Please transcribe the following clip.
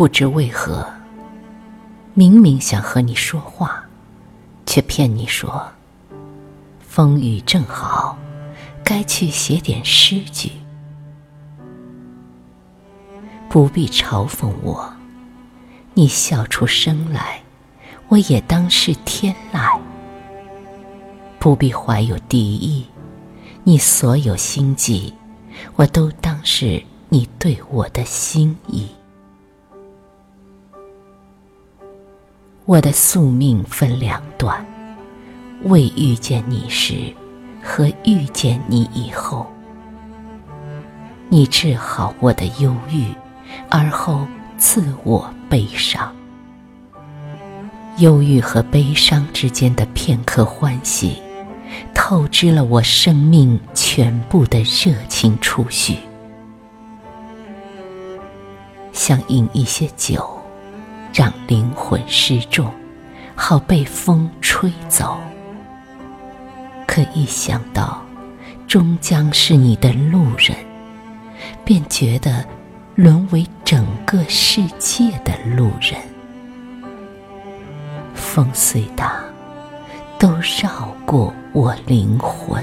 不知为何，明明想和你说话，却骗你说风雨正好，该去写点诗句。不必嘲讽我，你笑出声来，我也当是天籁。不必怀有敌意，你所有心计，我都当是你对我的心意。我的宿命分两段，未遇见你时和遇见你以后，你治好我的忧郁。而后赐我悲伤，忧郁和悲伤之间的片刻欢喜，透支了我生命全部的热情储蓄。想饮一些酒，让灵魂失重，好被风吹走。可一想到终将是你的路人，便觉得。沦为整个世界的路人，风虽大，都绕过我灵魂。